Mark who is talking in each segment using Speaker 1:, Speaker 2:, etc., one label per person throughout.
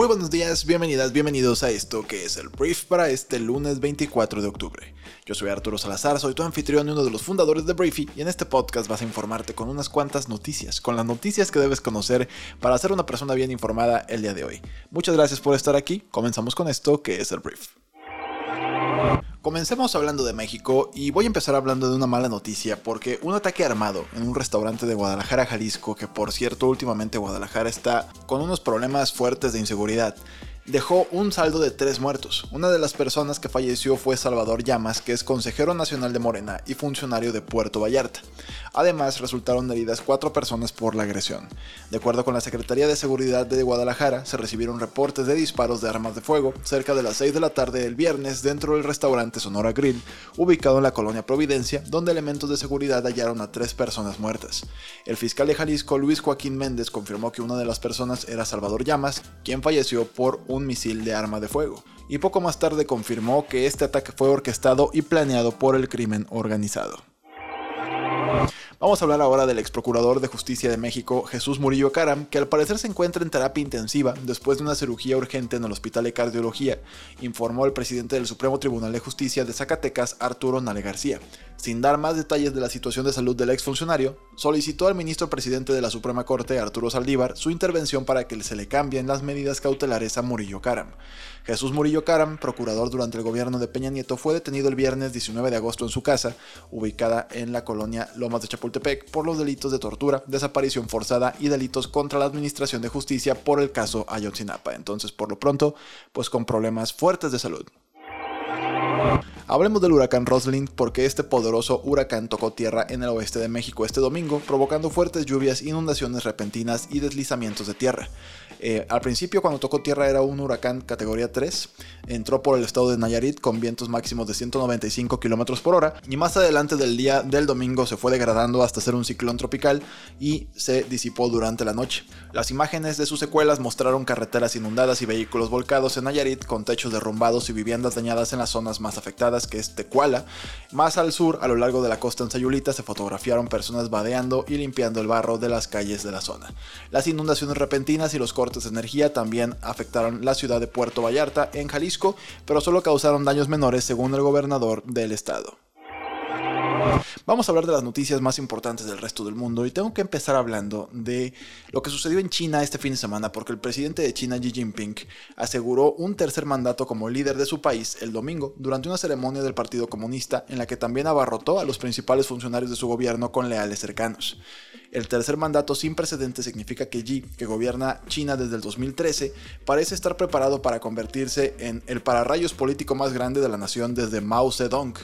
Speaker 1: Muy buenos días, bienvenidas, bienvenidos a esto que es el brief para este lunes 24 de octubre. Yo soy Arturo Salazar, soy tu anfitrión y uno de los fundadores de Briefy y en este podcast vas a informarte con unas cuantas noticias, con las noticias que debes conocer para ser una persona bien informada el día de hoy. Muchas gracias por estar aquí, comenzamos con esto que es el brief. Comencemos hablando de México y voy a empezar hablando de una mala noticia porque un ataque armado en un restaurante de Guadalajara, Jalisco, que por cierto últimamente Guadalajara está con unos problemas fuertes de inseguridad, dejó un saldo de tres muertos. Una de las personas que falleció fue Salvador Llamas, que es consejero nacional de Morena y funcionario de Puerto Vallarta. Además, resultaron heridas cuatro personas por la agresión. De acuerdo con la Secretaría de Seguridad de Guadalajara, se recibieron reportes de disparos de armas de fuego cerca de las 6 de la tarde del viernes dentro del restaurante Sonora Grill, ubicado en la colonia Providencia, donde elementos de seguridad hallaron a tres personas muertas. El fiscal de Jalisco, Luis Joaquín Méndez, confirmó que una de las personas era Salvador Llamas, quien falleció por un misil de arma de fuego, y poco más tarde confirmó que este ataque fue orquestado y planeado por el crimen organizado. Vamos a hablar ahora del ex procurador de justicia de México, Jesús Murillo Caram, que al parecer se encuentra en terapia intensiva después de una cirugía urgente en el Hospital de Cardiología, informó el presidente del Supremo Tribunal de Justicia de Zacatecas, Arturo Nale García. Sin dar más detalles de la situación de salud del exfuncionario, solicitó al ministro presidente de la Suprema Corte, Arturo Saldívar, su intervención para que se le cambien las medidas cautelares a Murillo Caram. Jesús Murillo Caram, procurador durante el gobierno de Peña Nieto, fue detenido el viernes 19 de agosto en su casa, ubicada en la colonia Lomas de Chapultepec, por los delitos de tortura, desaparición forzada y delitos contra la administración de justicia por el caso Ayotzinapa. Entonces, por lo pronto, pues con problemas fuertes de salud. Hablemos del huracán Roslyn porque este poderoso huracán tocó tierra en el oeste de México este domingo, provocando fuertes lluvias, inundaciones repentinas y deslizamientos de tierra. Eh, al principio, cuando tocó tierra, era un huracán categoría 3. Entró por el estado de Nayarit con vientos máximos de 195 km por hora. Y más adelante del día del domingo se fue degradando hasta ser un ciclón tropical y se disipó durante la noche. Las imágenes de sus secuelas mostraron carreteras inundadas y vehículos volcados en Nayarit con techos derrumbados y viviendas dañadas en las zonas más afectadas, que es Tecuala. Más al sur, a lo largo de la costa en Sayulita, se fotografiaron personas vadeando y limpiando el barro de las calles de la zona. Las inundaciones repentinas y los cortes de energía también afectaron la ciudad de Puerto Vallarta en Jalisco, pero solo causaron daños menores según el gobernador del estado. Vamos a hablar de las noticias más importantes del resto del mundo y tengo que empezar hablando de lo que sucedió en China este fin de semana porque el presidente de China Xi Jinping aseguró un tercer mandato como líder de su país el domingo durante una ceremonia del Partido Comunista en la que también abarrotó a los principales funcionarios de su gobierno con leales cercanos. El tercer mandato sin precedentes significa que Xi, que gobierna China desde el 2013, parece estar preparado para convertirse en el pararrayos político más grande de la nación desde Mao Zedong.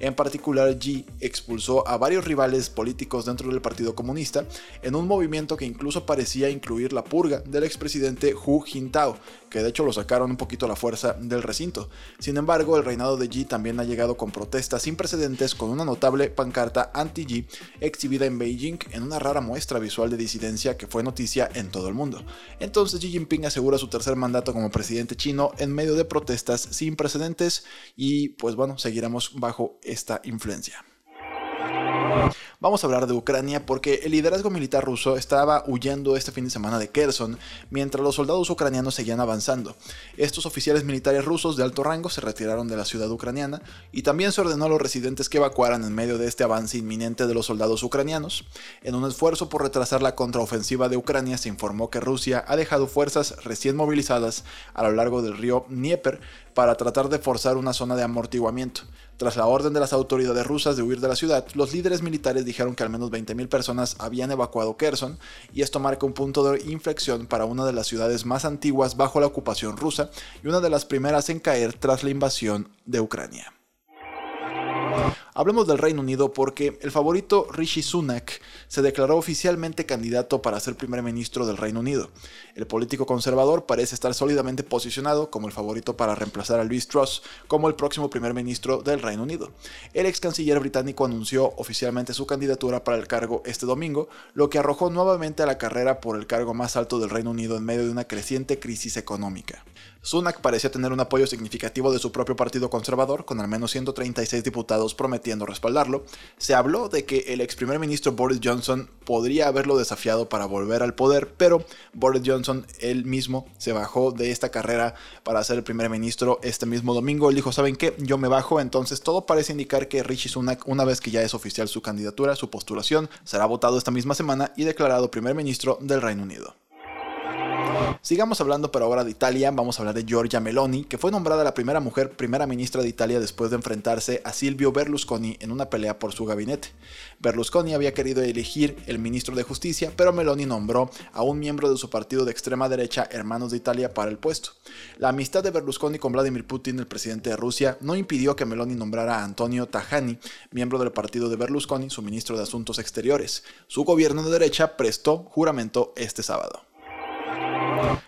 Speaker 1: En particular, Xi expulsó a varios rivales políticos dentro del Partido Comunista en un movimiento que incluso parecía incluir la purga del expresidente Hu Jintao, que de hecho lo sacaron un poquito a la fuerza del recinto. Sin embargo, el reinado de Xi también ha llegado con protestas sin precedentes con una notable pancarta anti-Xi exhibida en Beijing en una rara muestra visual de disidencia que fue noticia en todo el mundo. Entonces Xi Jinping asegura su tercer mandato como presidente chino en medio de protestas sin precedentes y pues bueno, seguiremos bajo esta influencia. Vamos a hablar de Ucrania porque el liderazgo militar ruso estaba huyendo este fin de semana de Kherson mientras los soldados ucranianos seguían avanzando. Estos oficiales militares rusos de alto rango se retiraron de la ciudad ucraniana y también se ordenó a los residentes que evacuaran en medio de este avance inminente de los soldados ucranianos. En un esfuerzo por retrasar la contraofensiva de Ucrania se informó que Rusia ha dejado fuerzas recién movilizadas a lo largo del río Dnieper para tratar de forzar una zona de amortiguamiento. Tras la orden de las autoridades rusas de huir de la ciudad, los líderes militares dijeron que al menos 20.000 personas habían evacuado Kherson, y esto marca un punto de inflexión para una de las ciudades más antiguas bajo la ocupación rusa y una de las primeras en caer tras la invasión de Ucrania. Hablemos del Reino Unido porque el favorito Rishi Sunak se declaró oficialmente candidato para ser primer ministro del Reino Unido. El político conservador parece estar sólidamente posicionado como el favorito para reemplazar a Liz Truss como el próximo primer ministro del Reino Unido. El ex canciller británico anunció oficialmente su candidatura para el cargo este domingo, lo que arrojó nuevamente a la carrera por el cargo más alto del Reino Unido en medio de una creciente crisis económica. Sunak parecía tener un apoyo significativo de su propio partido conservador, con al menos 136 diputados prometiendo respaldarlo. Se habló de que el ex primer ministro Boris Johnson podría haberlo desafiado para volver al poder, pero Boris Johnson él mismo se bajó de esta carrera para ser el primer ministro este mismo domingo. Él dijo, ¿saben qué? Yo me bajo, entonces todo parece indicar que Rishi Sunak, una vez que ya es oficial su candidatura, su postulación, será votado esta misma semana y declarado primer ministro del Reino Unido. Sigamos hablando pero ahora de Italia, vamos a hablar de Giorgia Meloni, que fue nombrada la primera mujer primera ministra de Italia después de enfrentarse a Silvio Berlusconi en una pelea por su gabinete. Berlusconi había querido elegir el ministro de Justicia, pero Meloni nombró a un miembro de su partido de extrema derecha, Hermanos de Italia, para el puesto. La amistad de Berlusconi con Vladimir Putin, el presidente de Rusia, no impidió que Meloni nombrara a Antonio Tajani, miembro del partido de Berlusconi, su ministro de Asuntos Exteriores. Su gobierno de derecha prestó juramento este sábado.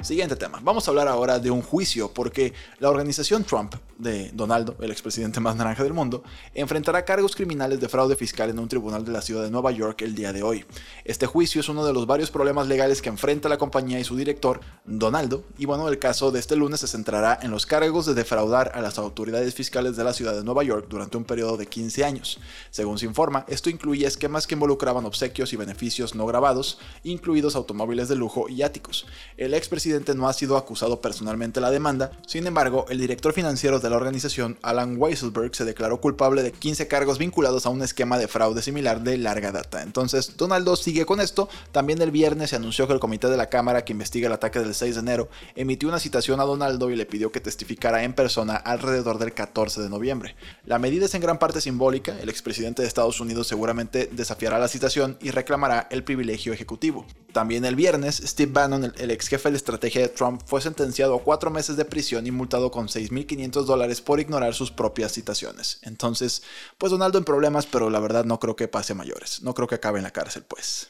Speaker 1: Siguiente tema. Vamos a hablar ahora de un juicio porque la organización Trump de Donaldo, el expresidente más naranja del mundo, enfrentará cargos criminales de fraude fiscal en un tribunal de la ciudad de Nueva York el día de hoy. Este juicio es uno de los varios problemas legales que enfrenta la compañía y su director, Donaldo, y bueno, el caso de este lunes se centrará en los cargos de defraudar a las autoridades fiscales de la ciudad de Nueva York durante un periodo de 15 años. Según se informa, esto incluye esquemas que involucraban obsequios y beneficios no grabados, incluidos automóviles de lujo y áticos. El expresidente no ha sido acusado personalmente la demanda, sin embargo, el director financiero de la organización, Alan Weisselberg, se declaró culpable de 15 cargos vinculados a un esquema de fraude similar de larga data. Entonces, Donaldo sigue con esto. También el viernes se anunció que el comité de la Cámara que investiga el ataque del 6 de enero emitió una citación a Donaldo y le pidió que testificara en persona alrededor del 14 de noviembre. La medida es en gran parte simbólica, el expresidente de Estados Unidos seguramente desafiará la citación y reclamará el privilegio ejecutivo. También el viernes, Steve Bannon, el ex jefe de estrategia estrategia de Trump, fue sentenciado a cuatro meses de prisión y multado con 6.500 dólares por ignorar sus propias citaciones. Entonces, pues Donaldo en problemas, pero la verdad no creo que pase a mayores. No creo que acabe en la cárcel, pues.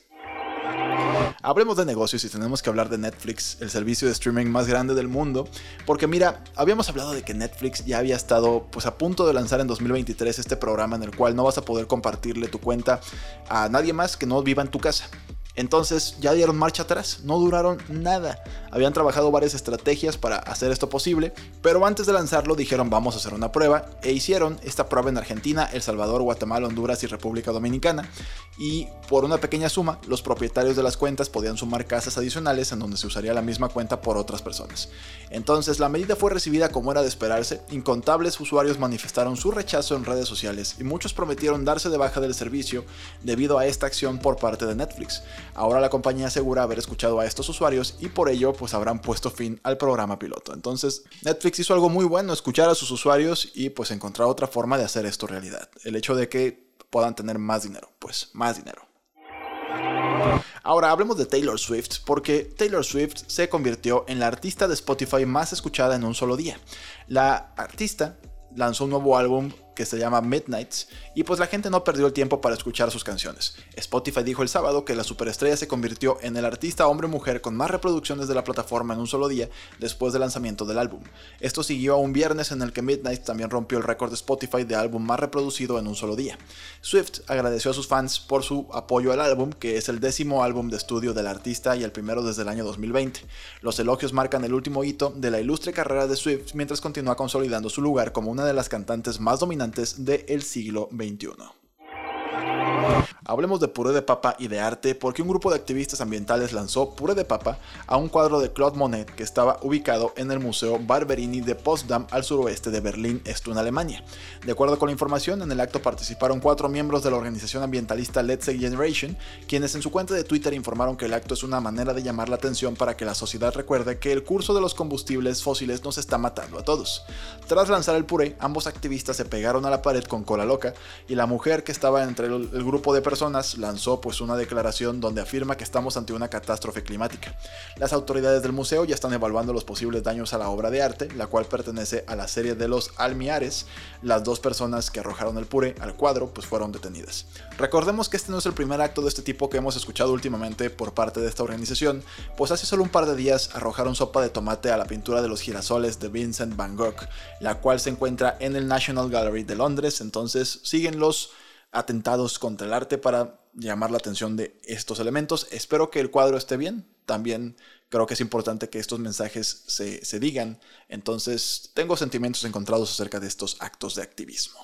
Speaker 1: Hablemos de negocios y tenemos que hablar de Netflix, el servicio de streaming más grande del mundo, porque mira, habíamos hablado de que Netflix ya había estado pues a punto de lanzar en 2023 este programa en el cual no vas a poder compartirle tu cuenta a nadie más que no viva en tu casa. Entonces ya dieron marcha atrás, no duraron nada. Habían trabajado varias estrategias para hacer esto posible, pero antes de lanzarlo dijeron vamos a hacer una prueba e hicieron esta prueba en Argentina, El Salvador, Guatemala, Honduras y República Dominicana. Y por una pequeña suma, los propietarios de las cuentas podían sumar casas adicionales en donde se usaría la misma cuenta por otras personas. Entonces la medida fue recibida como era de esperarse, incontables usuarios manifestaron su rechazo en redes sociales y muchos prometieron darse de baja del servicio debido a esta acción por parte de Netflix. Ahora la compañía asegura haber escuchado a estos usuarios y por ello pues habrán puesto fin al programa piloto. Entonces Netflix hizo algo muy bueno, escuchar a sus usuarios y pues encontrar otra forma de hacer esto realidad. El hecho de que puedan tener más dinero, pues más dinero. Ahora hablemos de Taylor Swift, porque Taylor Swift se convirtió en la artista de Spotify más escuchada en un solo día. La artista lanzó un nuevo álbum que se llama Midnights, y pues la gente no perdió el tiempo para escuchar sus canciones. Spotify dijo el sábado que la superestrella se convirtió en el artista hombre-mujer con más reproducciones de la plataforma en un solo día después del lanzamiento del álbum. Esto siguió a un viernes en el que Midnights también rompió el récord de Spotify de álbum más reproducido en un solo día. Swift agradeció a sus fans por su apoyo al álbum, que es el décimo álbum de estudio del artista y el primero desde el año 2020. Los elogios marcan el último hito de la ilustre carrera de Swift mientras continúa consolidando su lugar como una de las cantantes más dominantes del siglo XXI. Hablemos de puré de papa y de arte porque un grupo de activistas ambientales lanzó puré de papa a un cuadro de Claude Monet que estaba ubicado en el Museo Barberini de Potsdam al suroeste de Berlín, esto Alemania. De acuerdo con la información, en el acto participaron cuatro miembros de la organización ambientalista Let's Say Generation, quienes en su cuenta de Twitter informaron que el acto es una manera de llamar la atención para que la sociedad recuerde que el curso de los combustibles fósiles nos está matando a todos. Tras lanzar el puré, ambos activistas se pegaron a la pared con cola loca y la mujer que estaba entre el grupo de personas lanzó pues una declaración donde afirma que estamos ante una catástrofe climática. Las autoridades del museo ya están evaluando los posibles daños a la obra de arte, la cual pertenece a la serie de los Almiares. Las dos personas que arrojaron el pure al cuadro pues fueron detenidas. Recordemos que este no es el primer acto de este tipo que hemos escuchado últimamente por parte de esta organización, pues hace solo un par de días arrojaron sopa de tomate a la pintura de los girasoles de Vincent Van Gogh, la cual se encuentra en el National Gallery de Londres, entonces siguen los atentados contra el arte para llamar la atención de estos elementos. Espero que el cuadro esté bien. También creo que es importante que estos mensajes se, se digan. Entonces tengo sentimientos encontrados acerca de estos actos de activismo.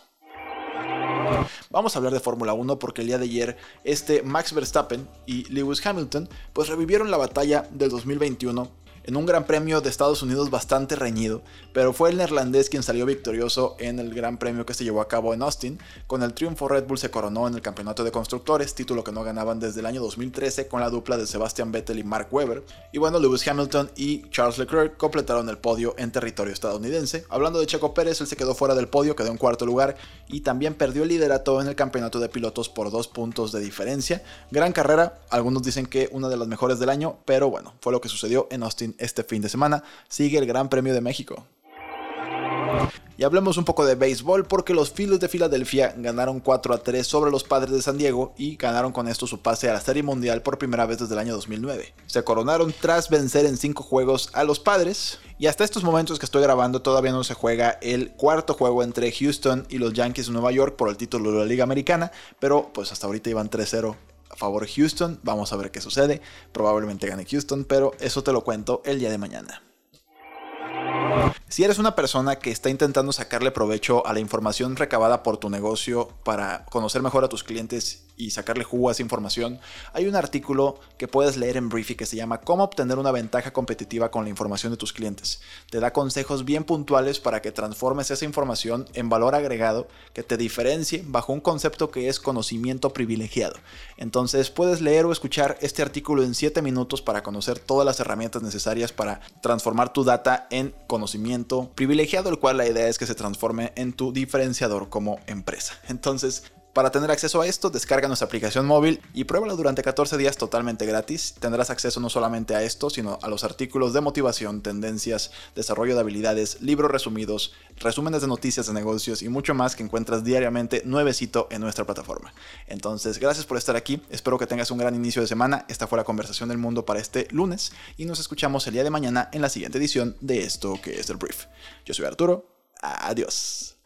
Speaker 1: Vamos a hablar de Fórmula 1 porque el día de ayer este Max Verstappen y Lewis Hamilton pues revivieron la batalla del 2021 en un gran premio de Estados Unidos bastante reñido, pero fue el neerlandés quien salió victorioso en el gran premio que se llevó a cabo en Austin. Con el triunfo Red Bull se coronó en el campeonato de constructores, título que no ganaban desde el año 2013 con la dupla de Sebastian Vettel y Mark Webber. Y bueno, Lewis Hamilton y Charles Leclerc completaron el podio en territorio estadounidense. Hablando de Checo Pérez, él se quedó fuera del podio, quedó en cuarto lugar y también perdió el liderato en el campeonato de pilotos por dos puntos de diferencia. Gran carrera, algunos dicen que una de las mejores del año, pero bueno, fue lo que sucedió en Austin este fin de semana. Sigue el Gran Premio de México. Y hablemos un poco de béisbol porque los Phillies de Filadelfia ganaron 4 a 3 sobre los Padres de San Diego y ganaron con esto su pase a la Serie Mundial por primera vez desde el año 2009. Se coronaron tras vencer en 5 juegos a los Padres y hasta estos momentos que estoy grabando todavía no se juega el cuarto juego entre Houston y los Yankees de Nueva York por el título de la Liga Americana, pero pues hasta ahorita iban 3-0 a favor Houston. Vamos a ver qué sucede. Probablemente gane Houston, pero eso te lo cuento el día de mañana. Si eres una persona que está intentando sacarle provecho a la información recabada por tu negocio para conocer mejor a tus clientes y sacarle jugo a esa información, hay un artículo que puedes leer en Briefy que se llama Cómo obtener una ventaja competitiva con la información de tus clientes. Te da consejos bien puntuales para que transformes esa información en valor agregado que te diferencie bajo un concepto que es conocimiento privilegiado. Entonces puedes leer o escuchar este artículo en 7 minutos para conocer todas las herramientas necesarias para transformar tu data en conocimiento privilegiado, el cual la idea es que se transforme en tu diferenciador como empresa. Entonces, para tener acceso a esto, descarga nuestra aplicación móvil y pruébalo durante 14 días totalmente gratis. Tendrás acceso no solamente a esto, sino a los artículos de motivación, tendencias, desarrollo de habilidades, libros resumidos, resúmenes de noticias de negocios y mucho más que encuentras diariamente nuevecito en nuestra plataforma. Entonces, gracias por estar aquí. Espero que tengas un gran inicio de semana. Esta fue la conversación del mundo para este lunes y nos escuchamos el día de mañana en la siguiente edición de esto que es el brief. Yo soy Arturo. Adiós.